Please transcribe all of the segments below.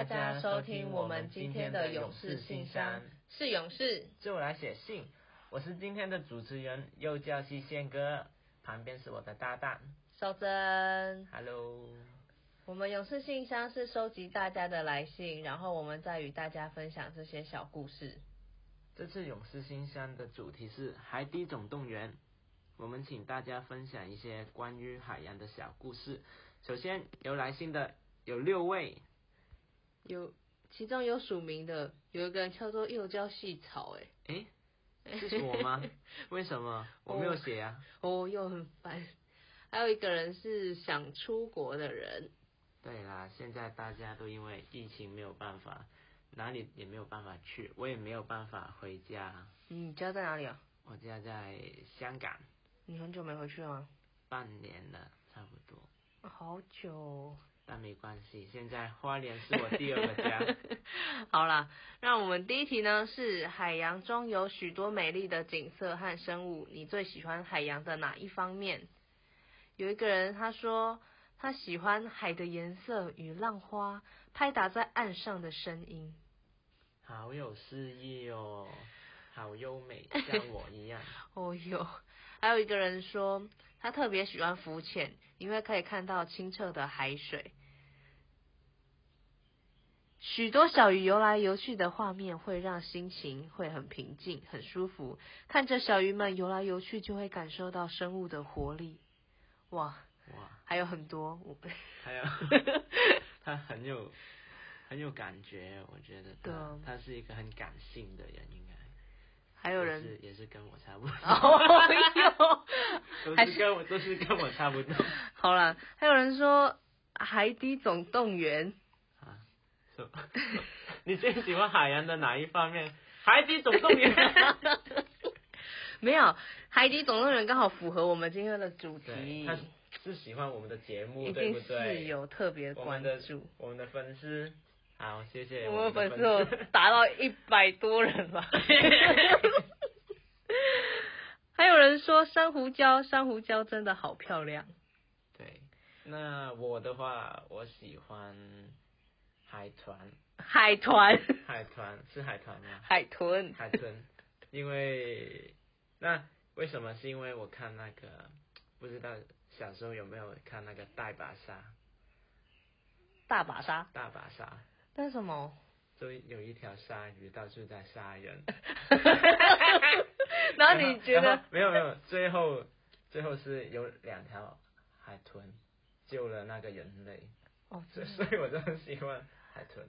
大家收听我们今天的勇士信箱，是勇士，就来写信。我是今天的主持人，又叫西线哥，旁边是我的搭档邵珍。Hello，我们勇士信箱是收集大家的来信，然后我们再与大家分享这些小故事。这次勇士信箱的主题是《海底总动员》，我们请大家分享一些关于海洋的小故事。首先有来信的有六位。有，其中有署名的，有一个人叫做幼教细草，哎，哎，这是我吗？为什么我没有写啊？哦，又很烦。还有一个人是想出国的人。对啦，现在大家都因为疫情没有办法，哪里也没有办法去，我也没有办法回家。你家在哪里啊？我家在香港。你很久没回去了吗？半年了，差不多。好久。那没关系，现在花莲是我第二个家。好啦，那我们第一题呢是海洋中有许多美丽的景色和生物，你最喜欢海洋的哪一方面？有一个人他说他喜欢海的颜色与浪花拍打在岸上的声音，好有诗意哦，好优美，像我一样。哦哟，还有一个人说他特别喜欢浮潜，因为可以看到清澈的海水。许多小鱼游来游去的画面会让心情会很平静、很舒服。看着小鱼们游来游去，就会感受到生物的活力。哇哇，还有很多，我还有 他很有很有感觉，我觉得他他是一个很感性的人也是，也是跟我差不多，哦、都是跟我都是跟我差不多。好了，还有人说《海底总动员》。你最喜欢海洋的哪一方面？海底总动员。没有，海底总动员刚好符合我们今天的主题。他是喜欢我们的节目，一定是有特别关注我们的粉丝。好，谢谢。我们粉丝有达到一百多人吧。说珊瑚礁，珊瑚礁真的好漂亮。对，那我的话，我喜欢。海豚，海豚，海豚是海豚吗？海豚，海豚，因为那为什么？是因为我看那个，不知道小时候有没有看那个大把鲨？大把鲨，大把鲨，那是什么？就有一条鲨鱼到处在杀人。然后你觉得？没有没有，最后最后是有两条海豚救了那个人类。哦，所以我就很喜欢。海豚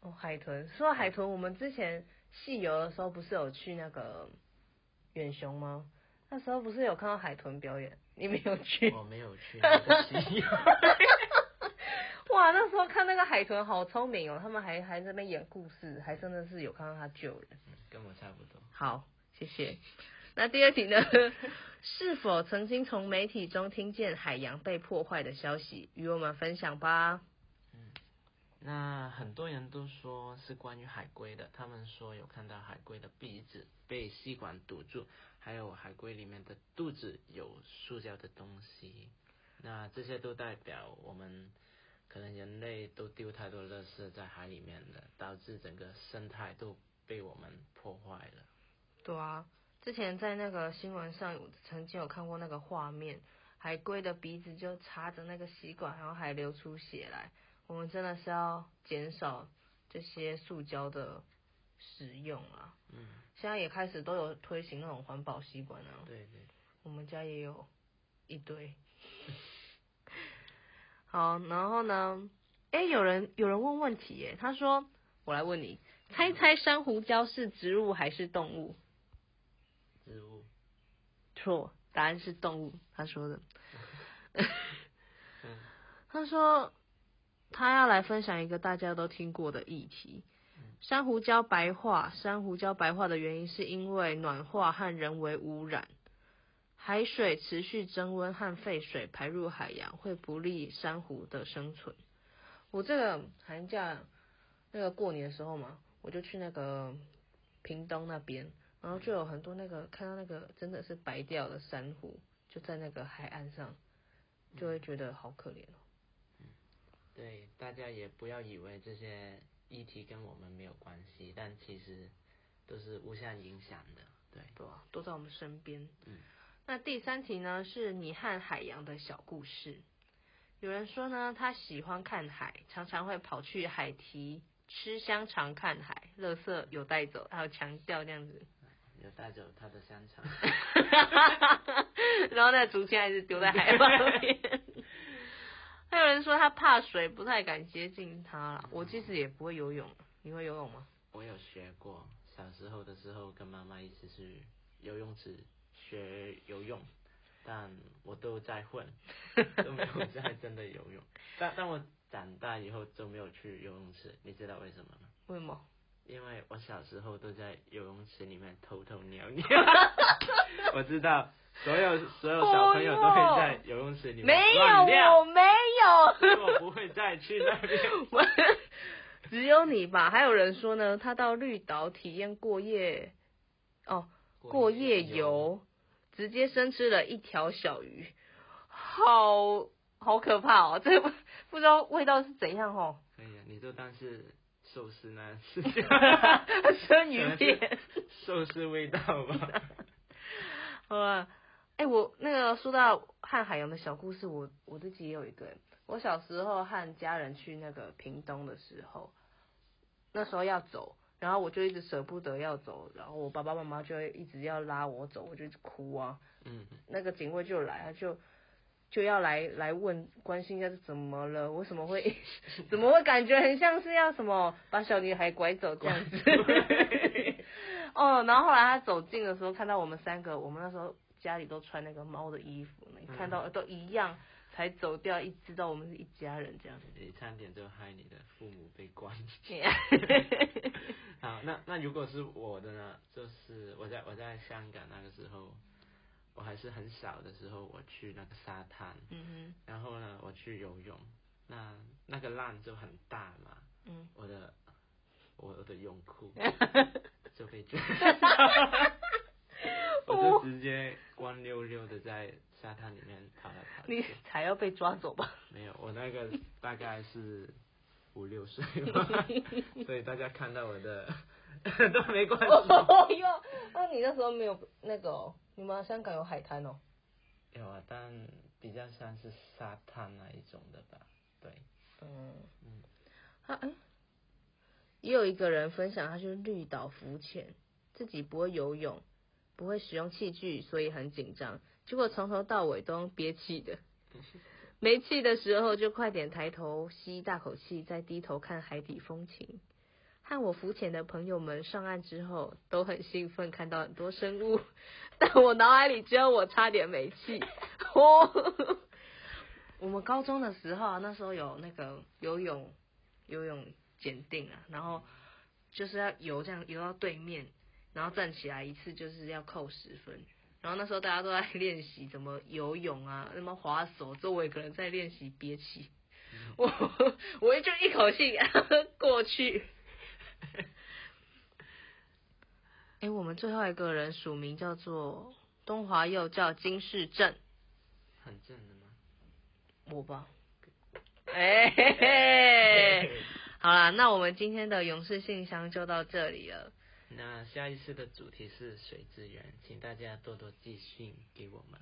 哦，海豚。说到海豚，我们之前戏游的时候不是有去那个远雄吗？那时候不是有看到海豚表演？你没有去？我没有去那个戏。哇，那时候看那个海豚好聪明哦，他们还还在那边演故事，还真的是有看到他救人。嗯，跟我差不多。好，谢谢。那第二题呢？是否曾经从媒体中听见海洋被破坏的消息？与我们分享吧。嗯那很多人都说是关于海龟的，他们说有看到海龟的鼻子被吸管堵住，还有海龟里面的肚子有塑胶的东西。那这些都代表我们可能人类都丢太多垃圾在海里面了，导致整个生态都被我们破坏了。对啊，之前在那个新闻上有曾经有看过那个画面，海龟的鼻子就插着那个吸管，然后还流出血来。我们真的是要减少这些塑胶的使用啊！嗯，现在也开始都有推行那种环保吸管啊。对对，我们家也有一堆。好，然后呢？哎，有人有人问问题耶，他说：“我来问你，猜猜珊瑚礁是植物还是动物？”错，答案是动物。他说的。嗯，他说。他要来分享一个大家都听过的议题：珊瑚礁白化。珊瑚礁白化的原因是因为暖化和人为污染，海水持续增温和废水排入海洋，会不利珊瑚的生存。我这个寒假那个过年的时候嘛，我就去那个屏东那边，然后就有很多那个看到那个真的是白掉的珊瑚，就在那个海岸上，就会觉得好可怜哦。对，大家也不要以为这些议题跟我们没有关系，但其实都是互相影响的，对，对啊，都在我们身边。嗯，那第三题呢，是你和海洋的小故事。有人说呢，他喜欢看海，常常会跑去海堤吃香肠看海，垃圾有带走，还有强调这样子。有带走他的香肠，然后那竹签还是丢在海旁边。还有人说他怕水，不太敢接近他了。我其实也不会游泳，你会游泳吗？我有学过，小时候的时候跟妈妈一起去游泳池学游泳，但我都在混，都没有在真的游泳。但但我长大以后就没有去游泳池，你知道为什么吗？为什么？因为我小时候都在游泳池里面偷偷尿尿，我知道所有所有小朋友都会在游泳池里面没有，我没有，我不会再去那边。只有你吧？还有人说呢，他到绿岛体验过夜，哦，过夜游，直接生吃了一条小鱼，好好可怕哦！这不不知道味道是怎样哦。可以啊，你就当是。寿司呢？是生鱼片，寿司味道吧。好吧，哎、欸，我那个说到和海洋的小故事，我我自己也有一个。我小时候和家人去那个屏东的时候，那时候要走，然后我就一直舍不得要走，然后我爸爸妈妈就一直要拉我走，我就一直哭啊。嗯。那个警卫就来，他就。就要来来问关心一下是怎么了？为什么会 怎么会感觉很像是要什么把小女孩拐走这样子？哦，然后后来他走近的时候，看到我们三个，我们那时候家里都穿那个猫的衣服，你看到都一样，才走掉，一知道我们是一家人这样子。你差点就害你的父母被关。好，那那如果是我的呢？就是我在我在香港那个时候。我还是很小的时候，我去那个沙滩，嗯哼，然后呢，我去游泳，那那个浪就很大嘛，嗯，我的我的泳裤 就被抓，我就直接光溜溜的在沙滩里面跑来跑去。你才要被抓走吧？没有，我那个大概是五六岁吧，所以大家看到我的都没关系。哦哟，那你那时候没有那个哦？你们香港有海滩哦？有啊，但比较像是沙滩那一种的吧？对。嗯嗯。也有一个人分享，他去绿岛浮潜，自己不会游泳，不会使用器具，所以很紧张。结果从头到尾都用憋气的，没气的时候就快点抬头吸一大口气，再低头看海底风情。和我浮潜的朋友们上岸之后都很兴奋，看到很多生物，但我脑海里只有我差点没气。哦，我们高中的时候，那时候有那个游泳游泳检定啊，然后就是要游这样游到对面，然后站起来一次就是要扣十分。然后那时候大家都在 练习怎么游泳啊，什么划手，周围可能在练习憋气。我我就一口气 过去。哎、欸，我们最后一个人署名叫做东华佑，叫金世正，很正的吗？我吧。哎、欸，好啦，那我们今天的勇士信箱就到这里了。那下一次的主题是水资源，请大家多多寄信给我们。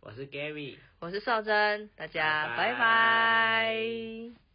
我是 Gary，我是邵珍，大家拜拜。拜拜。